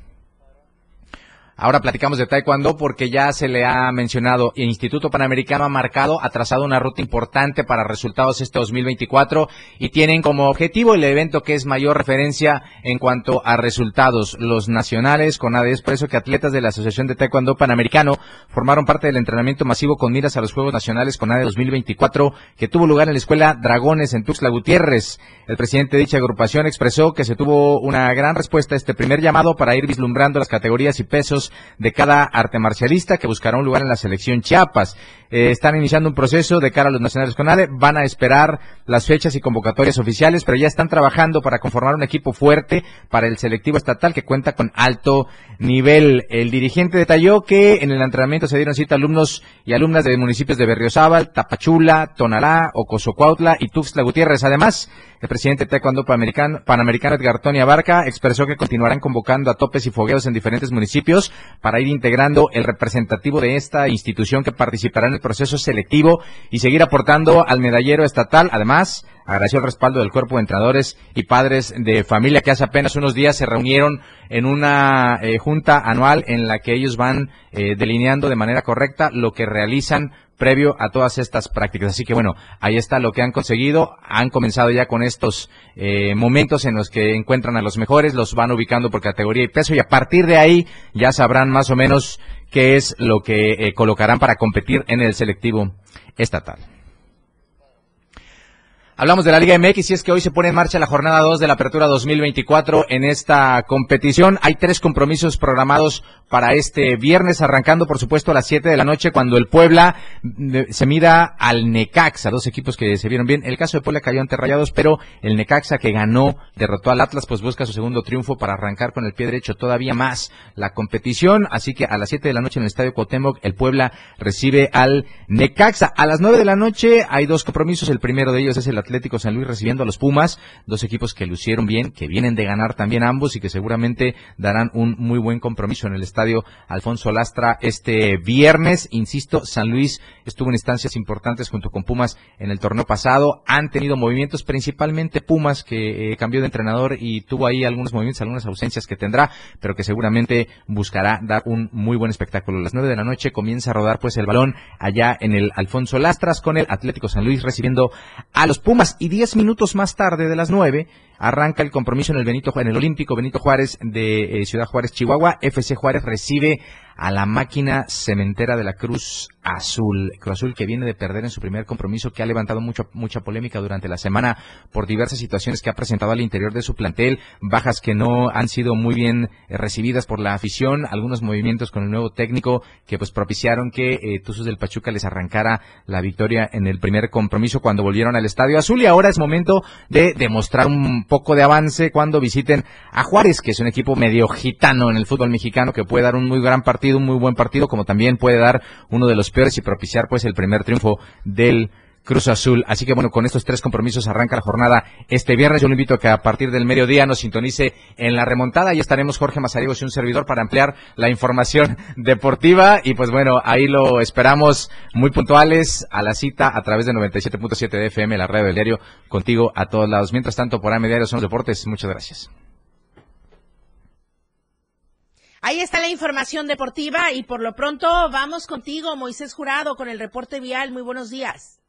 Ahora platicamos de Taekwondo porque ya se le ha mencionado, el Instituto Panamericano ha marcado, ha trazado una ruta importante para resultados este 2024 y tienen como objetivo el evento que es mayor referencia en cuanto a resultados, los nacionales con ADES, por eso que atletas de la Asociación de Taekwondo Panamericano formaron parte del entrenamiento masivo con miras a los Juegos Nacionales con ADE 2024 que tuvo lugar en la Escuela Dragones en Tuxtla Gutiérrez. El presidente de dicha agrupación expresó que se tuvo una gran respuesta a este primer llamado para ir vislumbrando las categorías y pesos de cada arte marcialista que buscará un lugar en la selección Chiapas. Eh, están iniciando un proceso de cara a los nacionales con ADE, van a esperar las fechas y convocatorias oficiales, pero ya están trabajando para conformar un equipo fuerte para el selectivo estatal que cuenta con alto nivel. El dirigente detalló que en el entrenamiento se dieron cita alumnos y alumnas de municipios de Berriozábal, Tapachula, Tonalá, Ocosocuautla y Tuxtla Gutiérrez. Además, el presidente de Taekwondo Panamericano, Panamericano Edgar Tony Abarca expresó que continuarán convocando a topes y fogueos en diferentes municipios para ir integrando el representativo de esta institución que participará en el proceso selectivo y seguir aportando al medallero estatal. Además, agradeció el respaldo del cuerpo de entrenadores y padres de familia que hace apenas unos días se reunieron en una eh, junta anual en la que ellos van eh, delineando de manera correcta lo que realizan previo a todas estas prácticas. Así que bueno, ahí está lo que han conseguido. Han comenzado ya con estos eh, momentos en los que encuentran a los mejores, los van ubicando por categoría y peso y a partir de ahí ya sabrán más o menos qué es lo que eh, colocarán para competir en el selectivo estatal. Hablamos de la Liga MX y es que hoy se pone en marcha la jornada 2 de la Apertura 2024 en esta competición. Hay tres compromisos programados para este viernes, arrancando por supuesto a las 7 de la noche cuando el Puebla se mida al Necaxa, dos equipos que se vieron bien. El caso de Puebla cayó ante Rayados, pero el Necaxa que ganó, derrotó al Atlas, pues busca su segundo triunfo para arrancar con el pie derecho todavía más la competición. Así que a las 7 de la noche en el Estadio Cuauhtémoc, el Puebla recibe al Necaxa. A las 9 de la noche hay dos compromisos, el primero de ellos es el Atlético San Luis recibiendo a los Pumas, dos equipos que lucieron bien, que vienen de ganar también ambos y que seguramente darán un muy buen compromiso en el estadio Alfonso Lastra este viernes. Insisto, San Luis estuvo en instancias importantes junto con Pumas en el torneo pasado. Han tenido movimientos, principalmente Pumas, que eh, cambió de entrenador y tuvo ahí algunos movimientos, algunas ausencias que tendrá, pero que seguramente buscará dar un muy buen espectáculo. A las nueve de la noche comienza a rodar pues el balón allá en el Alfonso Lastras con el Atlético San Luis recibiendo a los Pumas y diez minutos más tarde de las nueve arranca el compromiso en el Benito en el Olímpico Benito Juárez de eh, Ciudad Juárez, Chihuahua. FC Juárez recibe a la máquina cementera de la Cruz Azul. Cruz Azul que viene de perder en su primer compromiso, que ha levantado mucho, mucha polémica durante la semana por diversas situaciones que ha presentado al interior de su plantel, bajas que no han sido muy bien eh, recibidas por la afición, algunos movimientos con el nuevo técnico que pues propiciaron que eh, Tuzos del Pachuca les arrancara la victoria en el primer compromiso cuando volvieron al Estadio Azul. Y ahora es momento de demostrar un poco de avance cuando visiten a Juárez, que es un equipo medio gitano en el fútbol mexicano que puede dar un muy gran partido, un muy buen partido, como también puede dar uno de los peores y propiciar pues el primer triunfo del Cruz Azul. Así que bueno, con estos tres compromisos arranca la jornada este viernes. Yo lo invito a que a partir del mediodía nos sintonice en la remontada y estaremos Jorge Mazariegos y un servidor para ampliar la información deportiva. Y pues bueno, ahí lo esperamos muy puntuales a la cita a través de 97.7 de FM, la radio del diario, contigo a todos lados. Mientras tanto, por AM Diario son los deportes. Muchas gracias. Ahí está la información deportiva y por lo pronto vamos contigo, Moisés Jurado, con el reporte vial. Muy buenos días.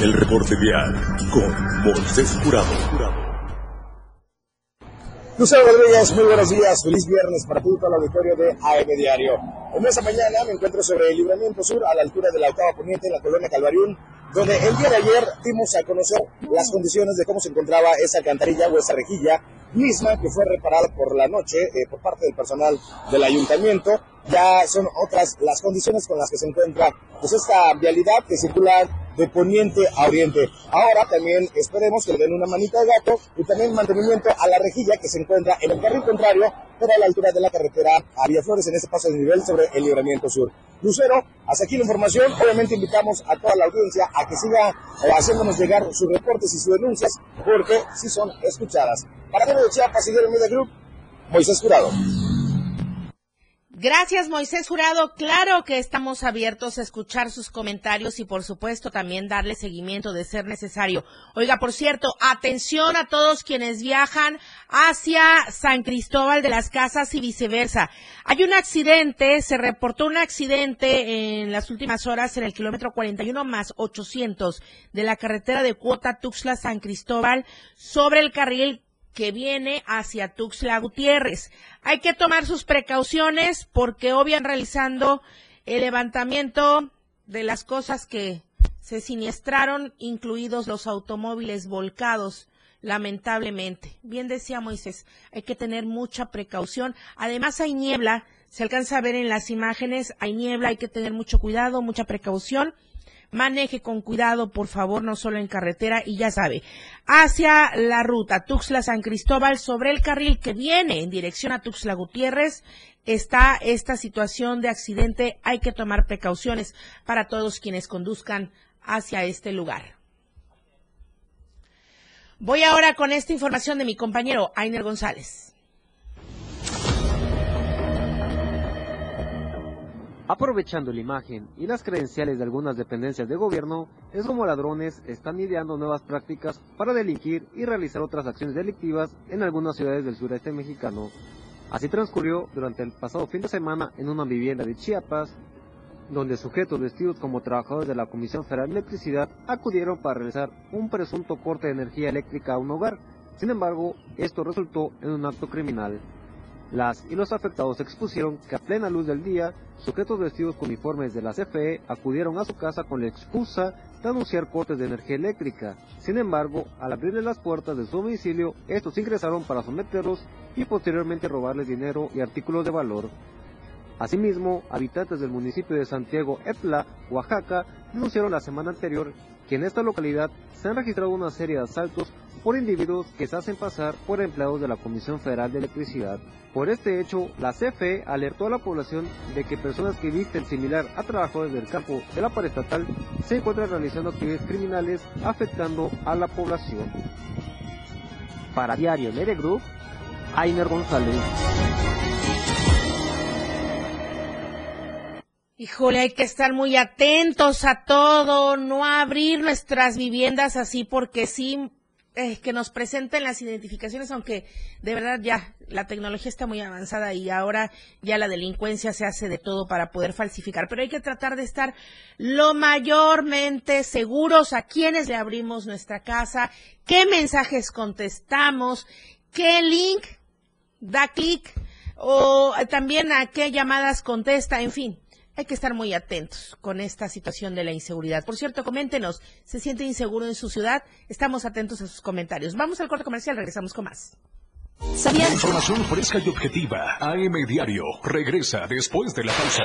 El reporte vial con Moisés Jurado. Lucero Rodríguez, muy buenos días, feliz viernes para ti todo el auditorio de AM Diario. En esta mañana me encuentro sobre el libramiento sur a la altura de la octava poniente en la colonia Calvariún, donde el día de ayer dimos a conocer las condiciones de cómo se encontraba esa alcantarilla o esa rejilla misma que fue reparada por la noche eh, por parte del personal del ayuntamiento. Ya son otras las condiciones con las que se encuentra pues esta vialidad que circula de poniente a oriente. Ahora también esperemos que le den una manita de gato y también mantenimiento a la rejilla que se encuentra en el carril contrario, pero a la altura de la carretera a Flores en ese paso de nivel sobre el libramiento sur. Lucero, hasta aquí la información. Obviamente invitamos a toda la audiencia a que siga haciéndonos llegar sus reportes y sus denuncias, porque sí son escuchadas. Para de Chiapas de Media Group, Moisés Jurado. Gracias, Moisés Jurado. Claro que estamos abiertos a escuchar sus comentarios y, por supuesto, también darle seguimiento de ser necesario. Oiga, por cierto, atención a todos quienes viajan hacia San Cristóbal de las Casas y viceversa. Hay un accidente, se reportó un accidente en las últimas horas en el kilómetro 41 más 800 de la carretera de Cuota Tuxla San Cristóbal sobre el carril que viene hacia Tuxtla Gutiérrez. Hay que tomar sus precauciones porque obvian realizando el levantamiento de las cosas que se siniestraron, incluidos los automóviles volcados, lamentablemente. Bien decía Moisés, hay que tener mucha precaución. Además hay niebla, se alcanza a ver en las imágenes, hay niebla, hay que tener mucho cuidado, mucha precaución Maneje con cuidado, por favor, no solo en carretera y ya sabe, hacia la ruta Tuxtla San Cristóbal sobre el carril que viene en dirección a Tuxtla Gutiérrez está esta situación de accidente. Hay que tomar precauciones para todos quienes conduzcan hacia este lugar. Voy ahora con esta información de mi compañero Ainer González. Aprovechando la imagen y las credenciales de algunas dependencias de gobierno, es como ladrones están ideando nuevas prácticas para delinquir y realizar otras acciones delictivas en algunas ciudades del sureste mexicano. Así transcurrió durante el pasado fin de semana en una vivienda de Chiapas, donde sujetos vestidos como trabajadores de la Comisión Federal de Electricidad acudieron para realizar un presunto corte de energía eléctrica a un hogar. Sin embargo, esto resultó en un acto criminal. Las y los afectados expusieron que a plena luz del día, sujetos vestidos con uniformes de la CFE acudieron a su casa con la excusa de anunciar cortes de energía eléctrica. Sin embargo, al abrirles las puertas de su domicilio, estos ingresaron para someterlos y posteriormente robarles dinero y artículos de valor. Asimismo, habitantes del municipio de Santiago Etla, Oaxaca, denunciaron la semana anterior que en esta localidad se han registrado una serie de asaltos por individuos que se hacen pasar por empleados de la Comisión Federal de Electricidad. Por este hecho, la CFE alertó a la población de que personas que visten similar a trabajadores del campo de la pared estatal se encuentran realizando actividades criminales afectando a la población. Para Diario Nere Group, Ainer González. Híjole, hay que estar muy atentos a todo, no abrir nuestras viviendas así porque sí, eh, que nos presenten las identificaciones, aunque de verdad ya la tecnología está muy avanzada y ahora ya la delincuencia se hace de todo para poder falsificar, pero hay que tratar de estar lo mayormente seguros a quienes le abrimos nuestra casa, qué mensajes contestamos, qué link da clic o también a qué llamadas contesta, en fin hay que estar muy atentos con esta situación de la inseguridad. Por cierto, coméntenos, ¿se siente inseguro en su ciudad? Estamos atentos a sus comentarios. Vamos al corte comercial, regresamos con más. ¿Sabían? Información fresca y objetiva. AM Diario regresa después de la pausa.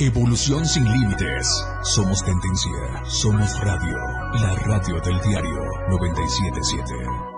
Evolución sin límites. Somos tendencia. Somos radio. La radio del diario 977.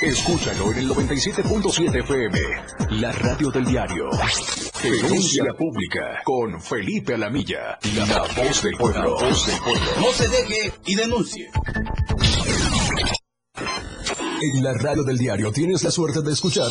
Escúchalo en el 97.7 FM, la radio del diario. Denuncia pública con Felipe Alamilla, la voz del pueblo. No se deje y denuncie. En la radio del diario tienes la suerte de escuchar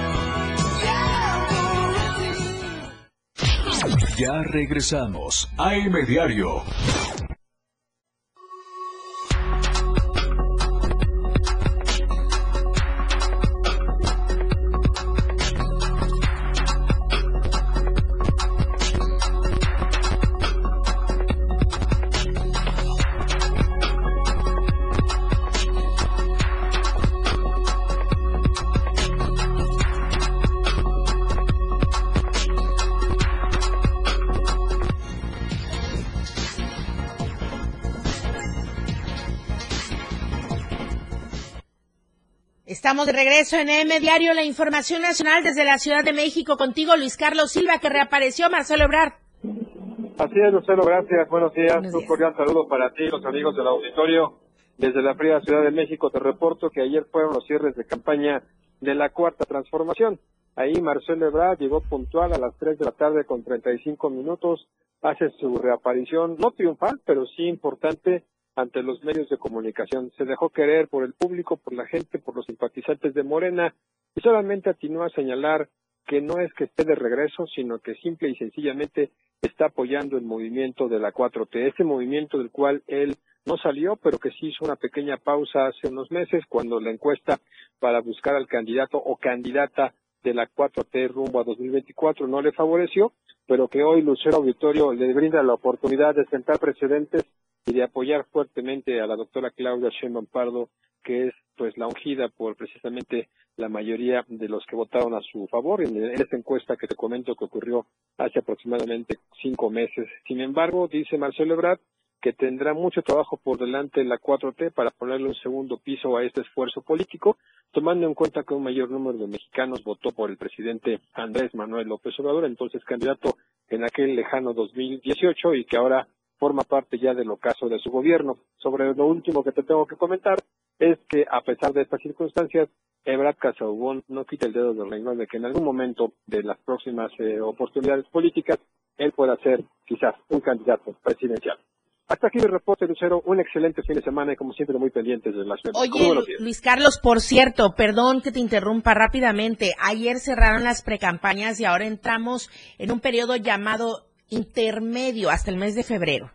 Ya regresamos. AM Diario. Estamos de regreso en M Diario, la información nacional desde la Ciudad de México. Contigo, Luis Carlos Silva, que reapareció Marcelo Ebrard. Así es, Lucero, gracias. Buenos días. Un cordial saludo para ti, los amigos del auditorio. Desde la fría Ciudad de México te reporto que ayer fueron los cierres de campaña de la Cuarta Transformación. Ahí Marcelo Ebrard llegó puntual a las 3 de la tarde con 35 minutos. Hace su reaparición, no triunfal, pero sí importante ante los medios de comunicación. Se dejó querer por el público, por la gente, por los simpatizantes de Morena y solamente atinó a señalar que no es que esté de regreso, sino que simple y sencillamente está apoyando el movimiento de la 4T, ese movimiento del cual él no salió, pero que sí hizo una pequeña pausa hace unos meses cuando la encuesta para buscar al candidato o candidata de la 4T rumbo a 2024 no le favoreció, pero que hoy Lucero Auditorio le brinda la oportunidad de sentar precedentes y de apoyar fuertemente a la doctora Claudia Sheinbaum Pardo, que es pues la ungida por precisamente la mayoría de los que votaron a su favor en, esta encuesta que te comento que ocurrió hace aproximadamente cinco meses. Sin embargo, dice Marcelo Ebrard que tendrá mucho trabajo por delante en la 4T para ponerle un segundo piso a este esfuerzo político, tomando en cuenta que un mayor número de mexicanos votó por el presidente Andrés Manuel López Obrador, entonces candidato en aquel lejano 2018 y que ahora forma parte ya del ocaso de su gobierno. Sobre lo último que te tengo que comentar es que a pesar de estas circunstancias, Ebrard Casaubon no quita el dedo del renglón de que en algún momento de las próximas eh, oportunidades políticas él pueda ser quizás un candidato presidencial. Hasta aquí mi reporte, Lucero. Un excelente fin de semana y como siempre muy pendientes de las Oye, Luis Carlos, por cierto, perdón que te interrumpa rápidamente. Ayer cerraron las precampañas y ahora entramos en un periodo llamado intermedio hasta el mes de febrero.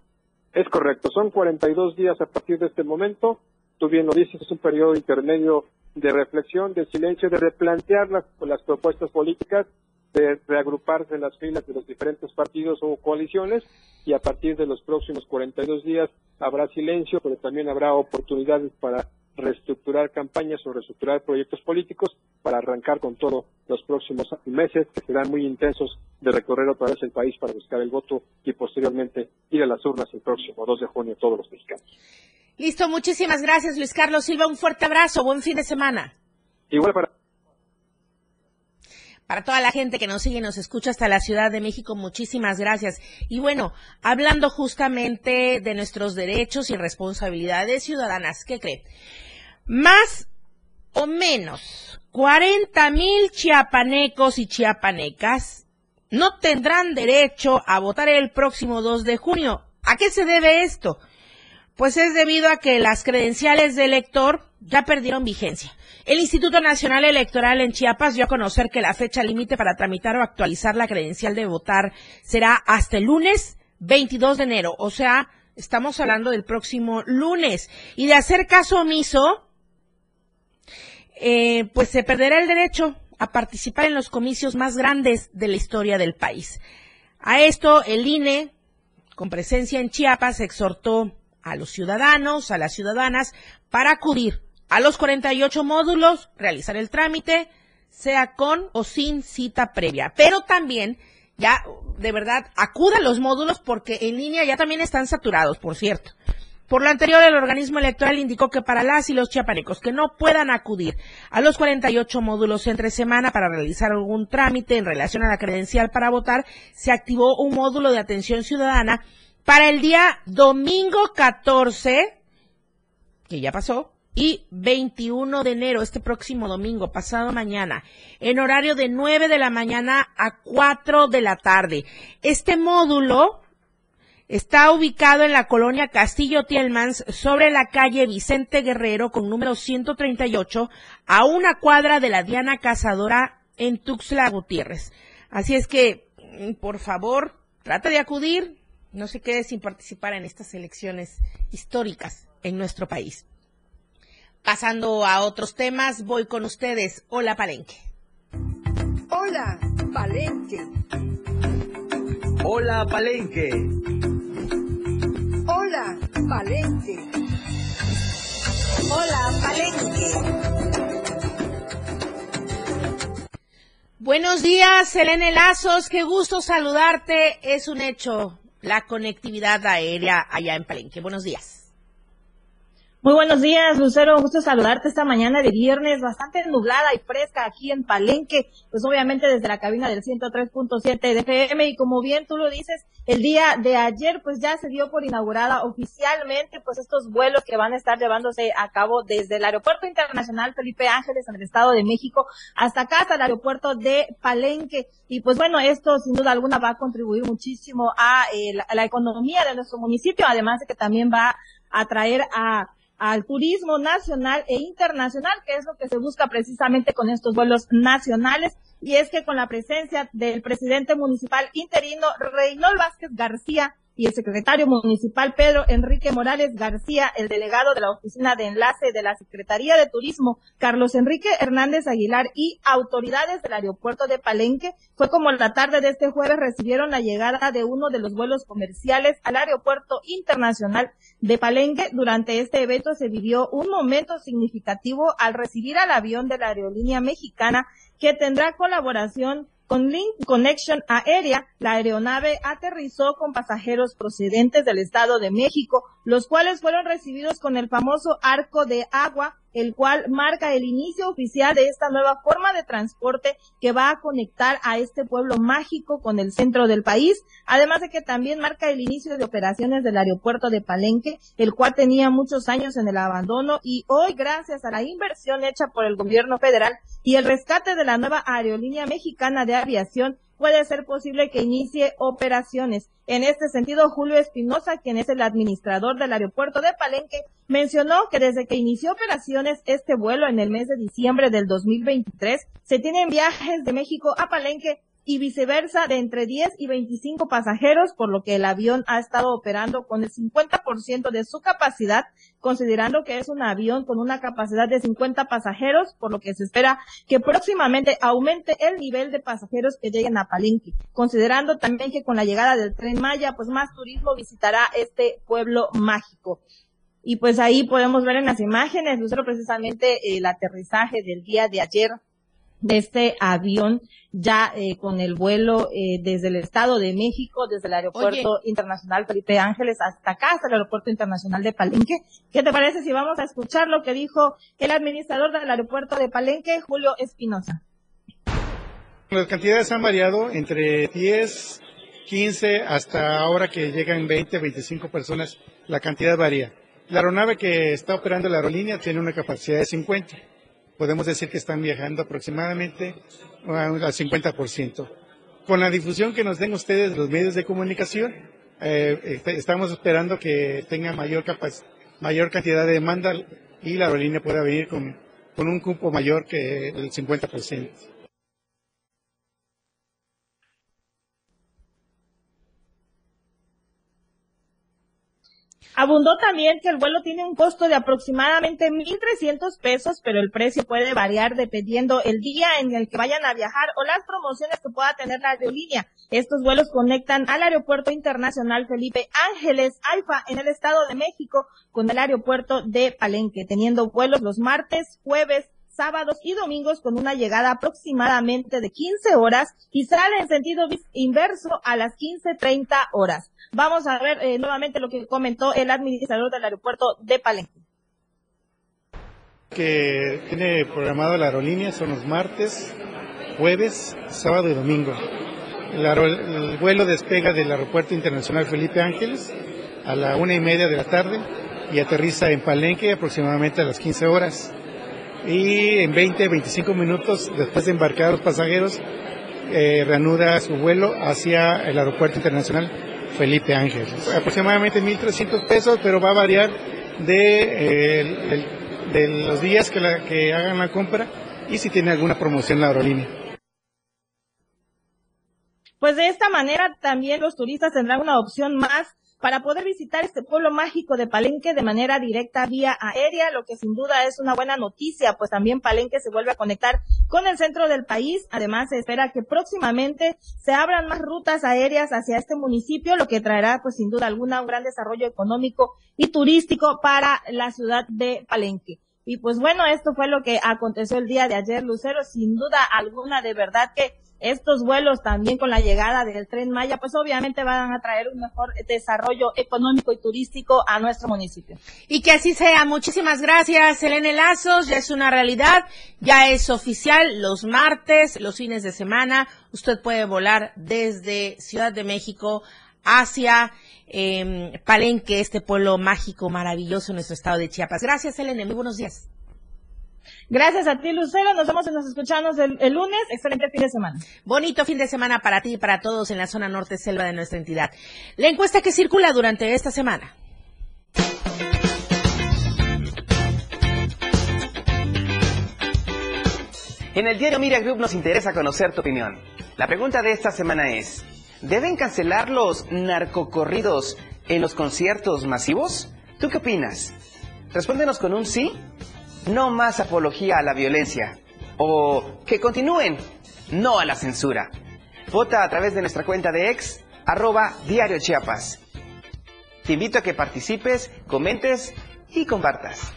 Es correcto, son 42 días a partir de este momento. Tú bien lo dices, es un periodo intermedio de reflexión, de silencio, de replantear las, las propuestas políticas, de reagruparse en las filas de los diferentes partidos o coaliciones y a partir de los próximos 42 días habrá silencio, pero también habrá oportunidades para reestructurar campañas o reestructurar proyectos políticos para arrancar con todo los próximos meses que serán muy intensos de recorrer otra vez el país para buscar el voto y posteriormente ir a las urnas el próximo 2 de junio todos los mexicanos. Listo, muchísimas gracias Luis Carlos Silva, un fuerte abrazo, buen fin de semana. Igual para para toda la gente que nos sigue y nos escucha hasta la Ciudad de México, muchísimas gracias. Y bueno, hablando justamente de nuestros derechos y responsabilidades ciudadanas, ¿qué cree? Más o menos 40 mil chiapanecos y chiapanecas no tendrán derecho a votar el próximo 2 de junio. ¿A qué se debe esto? Pues es debido a que las credenciales de elector ya perdieron vigencia. El Instituto Nacional Electoral en Chiapas dio a conocer que la fecha límite para tramitar o actualizar la credencial de votar será hasta el lunes 22 de enero. O sea, estamos hablando del próximo lunes. Y de hacer caso omiso, eh, pues se perderá el derecho a participar en los comicios más grandes de la historia del país. A esto, el INE, con presencia en Chiapas, exhortó a los ciudadanos, a las ciudadanas, para acudir a los 48 módulos, realizar el trámite, sea con o sin cita previa. Pero también, ya, de verdad, acuda a los módulos porque en línea ya también están saturados, por cierto. Por lo anterior, el organismo electoral indicó que para las y los chiapanecos que no puedan acudir a los 48 módulos entre semana para realizar algún trámite en relación a la credencial para votar, se activó un módulo de atención ciudadana para el día domingo 14, que ya pasó, y 21 de enero, este próximo domingo, pasado mañana, en horario de 9 de la mañana a 4 de la tarde. Este módulo Está ubicado en la colonia Castillo Tielmans, sobre la calle Vicente Guerrero, con número 138, a una cuadra de la Diana Cazadora en Tuxtla Gutiérrez. Así es que, mm, por favor, trata de acudir, no se quede sin participar en estas elecciones históricas en nuestro país. Pasando a otros temas, voy con ustedes. Hola, Palenque. Hola, Palenque. Hola, Palenque. Hola, Palenque. Hola, Palenque. Buenos días, Selene Lazos. Qué gusto saludarte. Es un hecho la conectividad aérea allá en Palenque. Buenos días. Muy buenos días, Lucero. Gusto saludarte esta mañana de viernes, bastante nublada y fresca aquí en Palenque, pues obviamente desde la cabina del 103.7 de FM y como bien tú lo dices, el día de ayer pues ya se dio por inaugurada oficialmente pues estos vuelos que van a estar llevándose a cabo desde el Aeropuerto Internacional Felipe Ángeles en el Estado de México hasta acá, hasta el aeropuerto de Palenque. Y pues bueno, esto sin duda alguna va a contribuir muchísimo a, eh, la, a la economía de nuestro municipio, además de que también va a atraer a al turismo nacional e internacional, que es lo que se busca precisamente con estos vuelos nacionales. Y es que con la presencia del presidente municipal interino, Reynold Vázquez García, y el secretario municipal Pedro Enrique Morales García, el delegado de la oficina de enlace de la Secretaría de Turismo, Carlos Enrique Hernández Aguilar y autoridades del aeropuerto de Palenque, fue como la tarde de este jueves recibieron la llegada de uno de los vuelos comerciales al aeropuerto internacional de Palenque. Durante este evento se vivió un momento significativo al recibir al avión de la aerolínea mexicana que tendrá colaboración con Link Connection Aérea, la aeronave aterrizó con pasajeros procedentes del Estado de México, los cuales fueron recibidos con el famoso arco de agua el cual marca el inicio oficial de esta nueva forma de transporte que va a conectar a este pueblo mágico con el centro del país, además de que también marca el inicio de operaciones del aeropuerto de Palenque, el cual tenía muchos años en el abandono y hoy gracias a la inversión hecha por el gobierno federal y el rescate de la nueva aerolínea mexicana de aviación, puede ser posible que inicie operaciones. En este sentido, Julio Espinosa, quien es el administrador del aeropuerto de Palenque, mencionó que desde que inició operaciones este vuelo en el mes de diciembre del 2023, se tienen viajes de México a Palenque y viceversa de entre 10 y 25 pasajeros, por lo que el avión ha estado operando con el 50% de su capacidad, considerando que es un avión con una capacidad de 50 pasajeros, por lo que se espera que próximamente aumente el nivel de pasajeros que lleguen a Palenque, considerando también que con la llegada del tren Maya, pues más turismo visitará este pueblo mágico. Y pues ahí podemos ver en las imágenes, Lucero, precisamente el aterrizaje del día de ayer de este avión ya eh, con el vuelo eh, desde el Estado de México, desde el Aeropuerto Internacional Felipe Ángeles hasta acá, hasta el Aeropuerto Internacional de Palenque. ¿Qué te parece si vamos a escuchar lo que dijo el administrador del Aeropuerto de Palenque, Julio Espinosa? Las cantidades han variado entre 10, 15 hasta ahora que llegan 20, 25 personas, la cantidad varía. La aeronave que está operando la aerolínea tiene una capacidad de 50 podemos decir que están viajando aproximadamente al 50%. Con la difusión que nos den ustedes los medios de comunicación, eh, este, estamos esperando que tenga mayor, mayor cantidad de demanda y la aerolínea pueda venir con, con un cupo mayor que el 50%. Abundó también que el vuelo tiene un costo de aproximadamente 1.300 pesos, pero el precio puede variar dependiendo el día en el que vayan a viajar o las promociones que pueda tener la aerolínea. Estos vuelos conectan al Aeropuerto Internacional Felipe Ángeles Alfa en el Estado de México con el aeropuerto de Palenque, teniendo vuelos los martes, jueves, sábados y domingos con una llegada aproximadamente de 15 horas y sale en sentido inverso a las 15.30 horas. Vamos a ver eh, nuevamente lo que comentó el administrador del aeropuerto de Palenque. Que tiene programado la aerolínea son los martes, jueves, sábado y domingo. El, el vuelo despega del Aeropuerto Internacional Felipe Ángeles a la una y media de la tarde y aterriza en Palenque aproximadamente a las 15 horas y en 20, 25 minutos después de embarcar a los pasajeros eh, reanuda su vuelo hacia el aeropuerto internacional Felipe Ángeles. Aproximadamente 1.300 pesos, pero va a variar de, eh, de los días que, la, que hagan la compra y si tiene alguna promoción la aerolínea. Pues de esta manera también los turistas tendrán una opción más para poder visitar este pueblo mágico de Palenque de manera directa vía aérea, lo que sin duda es una buena noticia, pues también Palenque se vuelve a conectar con el centro del país. Además, se espera que próximamente se abran más rutas aéreas hacia este municipio, lo que traerá, pues sin duda alguna, un gran desarrollo económico y turístico para la ciudad de Palenque. Y pues bueno, esto fue lo que aconteció el día de ayer, Lucero. Sin duda alguna, de verdad que estos vuelos también con la llegada del tren Maya, pues obviamente van a traer un mejor desarrollo económico y turístico a nuestro municipio. Y que así sea. Muchísimas gracias, Elena Lazos. Ya es una realidad, ya es oficial. Los martes, los fines de semana, usted puede volar desde Ciudad de México hacia eh, Palenque, este pueblo mágico, maravilloso en nuestro estado de Chiapas. Gracias, Elena. Muy buenos días. Gracias a ti, Lucero. Nos vemos y nos escuchamos el, el, lunes. Excelente fin de semana. Bonito fin de semana para ti y para todos en la zona norte selva de nuestra entidad. La encuesta que circula durante esta semana. En el diario Mira Group nos interesa conocer tu opinión. La pregunta de esta semana es, ¿deben cancelar los narcocorridos en los conciertos masivos? ¿Tú qué opinas? Respóndenos con un sí no más apología a la violencia. O que continúen, no a la censura. Vota a través de nuestra cuenta de ex, arroba diario Chiapas. Te invito a que participes, comentes y compartas.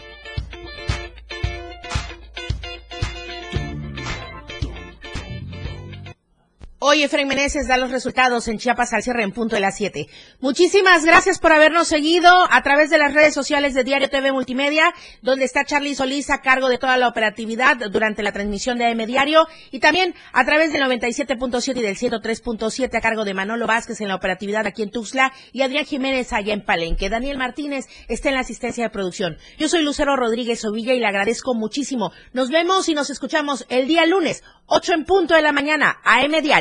Hoy Efraín Meneses da los resultados en Chiapas al cierre en punto de las 7. Muchísimas gracias por habernos seguido a través de las redes sociales de Diario TV Multimedia, donde está Charlie Solís a cargo de toda la operatividad durante la transmisión de AM Diario y también a través del 97.7 y del 103.7 a cargo de Manolo Vázquez en la operatividad aquí en Tuxtla y Adrián Jiménez allá en Palenque. Daniel Martínez está en la asistencia de producción. Yo soy Lucero Rodríguez Ovilla y le agradezco muchísimo. Nos vemos y nos escuchamos el día lunes, 8 en punto de la mañana, AM